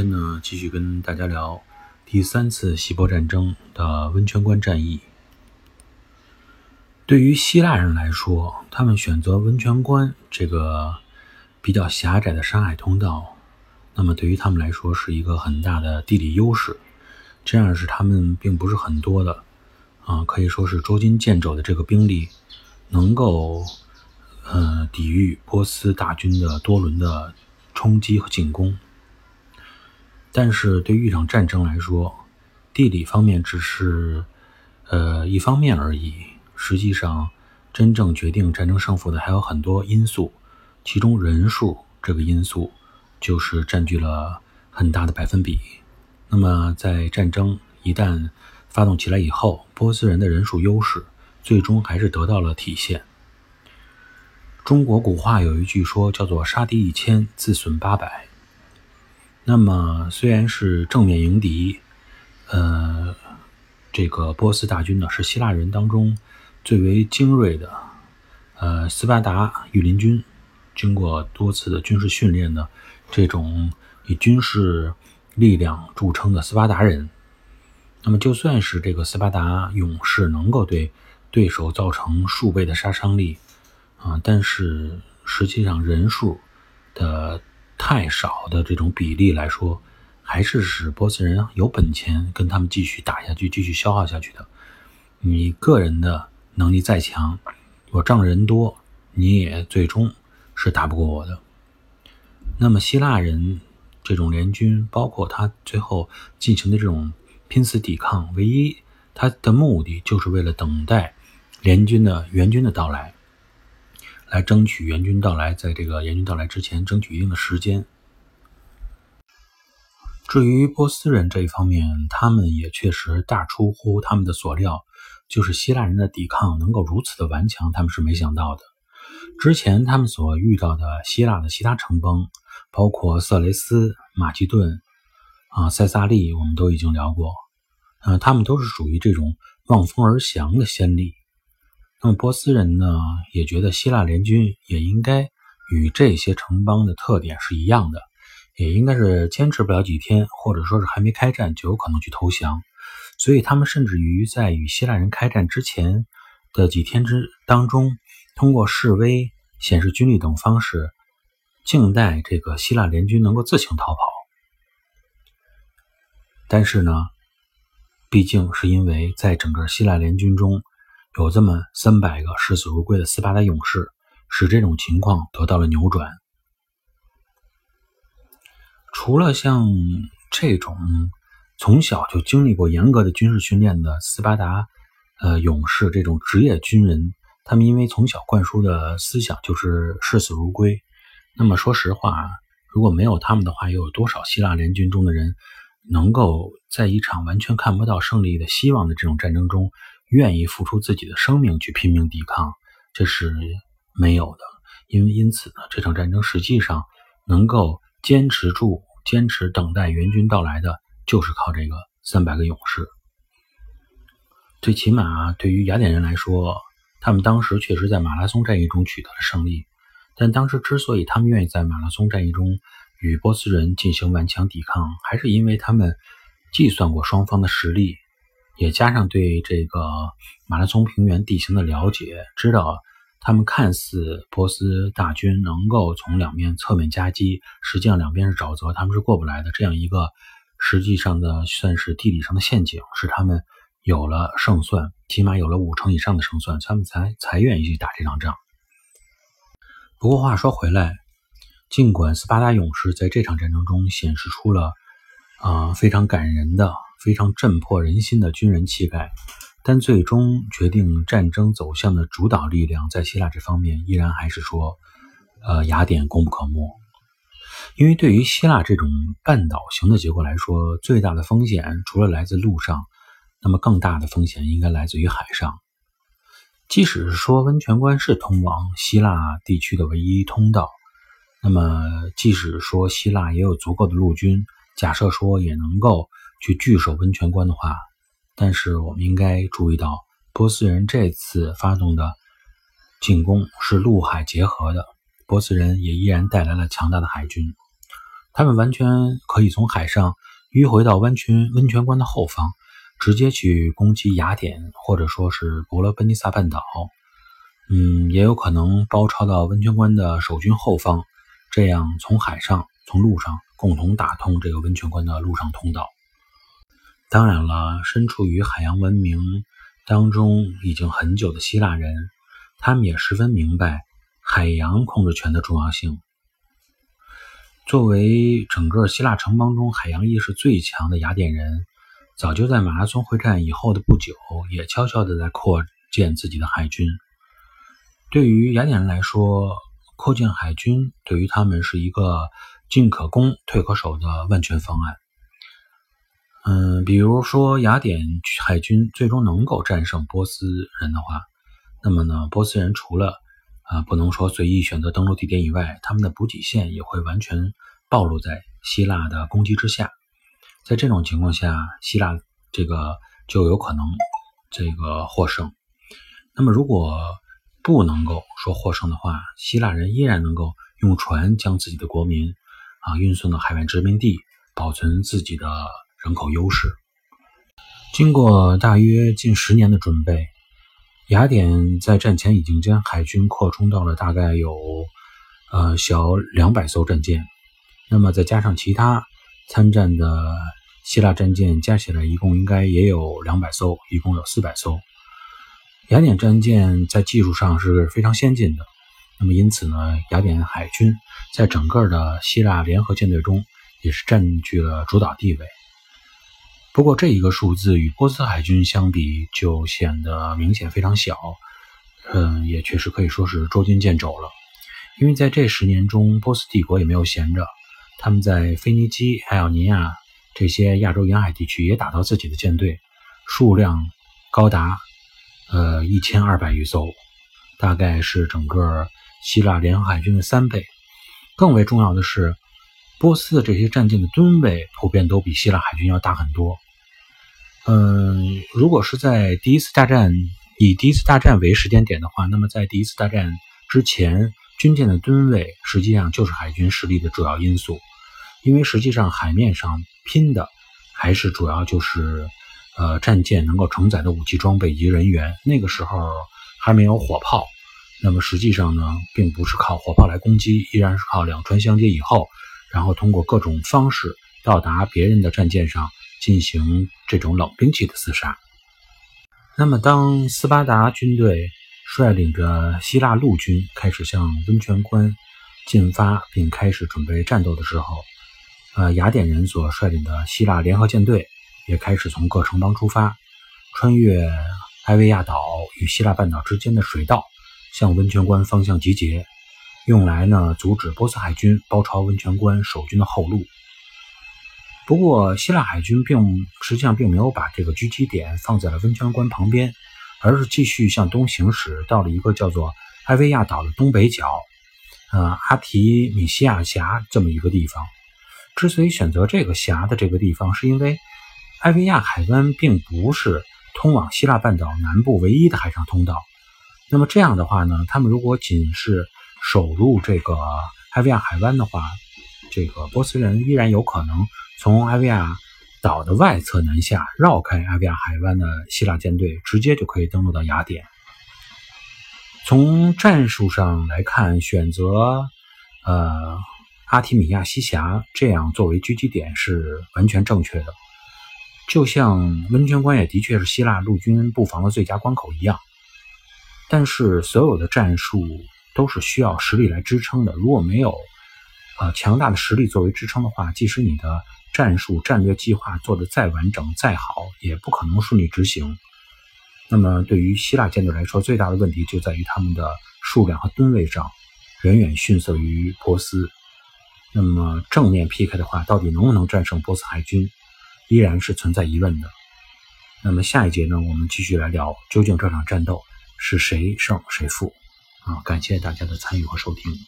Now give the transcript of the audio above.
今天呢，继续跟大家聊第三次希波战争的温泉关战役。对于希腊人来说，他们选择温泉关这个比较狭窄的山海通道，那么对于他们来说是一个很大的地理优势。这样是他们并不是很多的啊，可以说是捉襟见肘的这个兵力，能够呃抵御波斯大军的多轮的冲击和进攻。但是对于一场战争来说，地理方面只是呃一方面而已。实际上，真正决定战争胜负的还有很多因素，其中人数这个因素就是占据了很大的百分比。那么，在战争一旦发动起来以后，波斯人的人数优势最终还是得到了体现。中国古话有一句说，叫做“杀敌一千，自损八百”。那么，虽然是正面迎敌，呃，这个波斯大军呢是希腊人当中。最为精锐的，呃，斯巴达御林军，经过多次的军事训练的这种以军事力量著称的斯巴达人，那么就算是这个斯巴达勇士能够对对手造成数倍的杀伤力啊，但是实际上人数的太少的这种比例来说，还是使波斯人有本钱跟他们继续打下去、继续消耗下去的。你个人的。能力再强，我仗着人多，你也最终是打不过我的。那么希腊人这种联军，包括他最后进行的这种拼死抵抗，唯一他的目的就是为了等待联军的援军的到来，来争取援军到来，在这个援军到来之前争取一定的时间。至于波斯人这一方面，他们也确实大出乎他们的所料。就是希腊人的抵抗能够如此的顽强，他们是没想到的。之前他们所遇到的希腊的其他城邦，包括色雷斯、马其顿、啊塞萨利，我们都已经聊过。呃，他们都是属于这种望风而降的先例。那么波斯人呢，也觉得希腊联军也应该与这些城邦的特点是一样的，也应该是坚持不了几天，或者说是还没开战就有可能去投降。所以，他们甚至于在与希腊人开战之前的几天之当中，通过示威、显示军力等方式，静待这个希腊联军能够自行逃跑。但是呢，毕竟是因为在整个希腊联军中有这么三百个视死如归的斯巴达勇士，使这种情况得到了扭转。除了像这种。从小就经历过严格的军事训练的斯巴达，呃，勇士这种职业军人，他们因为从小灌输的思想就是视死如归。那么说实话，如果没有他们的话，又有多少希腊联军中的人能够在一场完全看不到胜利的希望的这种战争中，愿意付出自己的生命去拼命抵抗？这是没有的。因为因此呢，这场战争实际上能够坚持住、坚持等待援军到来的。就是靠这个三百个勇士，最起码对于雅典人来说，他们当时确实在马拉松战役中取得了胜利。但当时之所以他们愿意在马拉松战役中与波斯人进行顽强抵抗，还是因为他们计算过双方的实力，也加上对这个马拉松平原地形的了解，知道他们看似波斯大军能够从两面侧面夹击，实际上两边是沼泽，他们是过不来的。这样一个。实际上的算是地理上的陷阱，使他们有了胜算，起码有了五成以上的胜算，他们才才愿意去打这场仗。不过话说回来，尽管斯巴达勇士在这场战争中显示出了啊非常感人的、非常震破人心的军人气概，但最终决定战争走向的主导力量，在希腊这方面依然还是说，呃，雅典功不可没。因为对于希腊这种半岛型的结构来说，最大的风险除了来自陆上，那么更大的风险应该来自于海上。即使是说温泉关是通往希腊地区的唯一通道，那么即使说希腊也有足够的陆军，假设说也能够去据守温泉关的话，但是我们应该注意到，波斯人这次发动的进攻是陆海结合的。波斯人也依然带来了强大的海军，他们完全可以从海上迂回到温泉温泉关的后方，直接去攻击雅典或者说是伯罗奔尼撒半岛。嗯，也有可能包抄到温泉关的守军后方，这样从海上、从陆上共同打通这个温泉关的陆上通道。当然了，身处于海洋文明当中已经很久的希腊人，他们也十分明白海洋控制权的重要性。作为整个希腊城邦中海洋意识最强的雅典人，早就在马拉松会战以后的不久，也悄悄地在扩建自己的海军。对于雅典人来说，扩建海军对于他们是一个进可攻、退可守的万全方案。嗯，比如说雅典海军最终能够战胜波斯人的话，那么呢，波斯人除了啊不能说随意选择登陆地点以外，他们的补给线也会完全暴露在希腊的攻击之下。在这种情况下，希腊这个就有可能这个获胜。那么如果不能够说获胜的话，希腊人依然能够用船将自己的国民啊运送到海外殖民地，保存自己的人口优势。经过大约近十年的准备，雅典在战前已经将海军扩充到了大概有呃小两百艘战舰。那么再加上其他参战的希腊战舰，加起来一共应该也有两百艘，一共有四百艘。雅典战舰在技术上是非常先进的，那么因此呢，雅典海军在整个的希腊联合舰队中也是占据了主导地位。不过这一个数字与波斯海军相比就显得明显非常小，嗯，也确实可以说是捉襟见肘了。因为在这十年中，波斯帝国也没有闲着，他们在腓尼基、爱奥尼亚这些亚洲沿海地区也打造自己的舰队，数量高达。呃，一千二百余艘，大概是整个希腊联合海军的三倍。更为重要的是，波斯的这些战舰的吨位普遍都比希腊海军要大很多。嗯，如果是在第一次大战以第一次大战为时间点的话，那么在第一次大战之前，军舰的吨位实际上就是海军实力的主要因素，因为实际上海面上拼的还是主要就是。呃，战舰能够承载的武器装备以及人员，那个时候还没有火炮，那么实际上呢，并不是靠火炮来攻击，依然是靠两船相接以后，然后通过各种方式到达别人的战舰上进行这种冷兵器的厮杀。那么，当斯巴达军队率领着希腊陆军开始向温泉关进发，并开始准备战斗的时候，呃，雅典人所率领的希腊联合舰队。也开始从各城邦出发，穿越埃维亚岛与希腊半岛之间的水道，向温泉关方向集结，用来呢阻止波斯海军包抄温泉关守军的后路。不过，希腊海军并实际上并没有把这个狙击点放在了温泉关旁边，而是继续向东行驶，到了一个叫做埃维亚岛的东北角，呃，阿提米西亚峡这么一个地方。之所以选择这个峡的这个地方，是因为。埃维亚海湾并不是通往希腊半岛南部唯一的海上通道。那么这样的话呢，他们如果仅是守入这个埃维亚海湾的话，这个波斯人依然有可能从埃维亚岛的外侧南下，绕开埃维亚海湾的希腊舰队，直接就可以登陆到雅典。从战术上来看，选择呃阿提米亚西峡这样作为狙击点是完全正确的。就像温泉关也的确是希腊陆军布防的最佳关口一样，但是所有的战术都是需要实力来支撑的。如果没有呃强大的实力作为支撑的话，即使你的战术战略计划做得再完整再好，也不可能顺利执行。那么对于希腊舰队来说，最大的问题就在于他们的数量和吨位上远远逊色于波斯。那么正面 PK 的话，到底能不能战胜波斯海军？依然是存在疑问的。那么下一节呢，我们继续来聊，究竟这场战斗是谁胜谁负？感谢大家的参与和收听。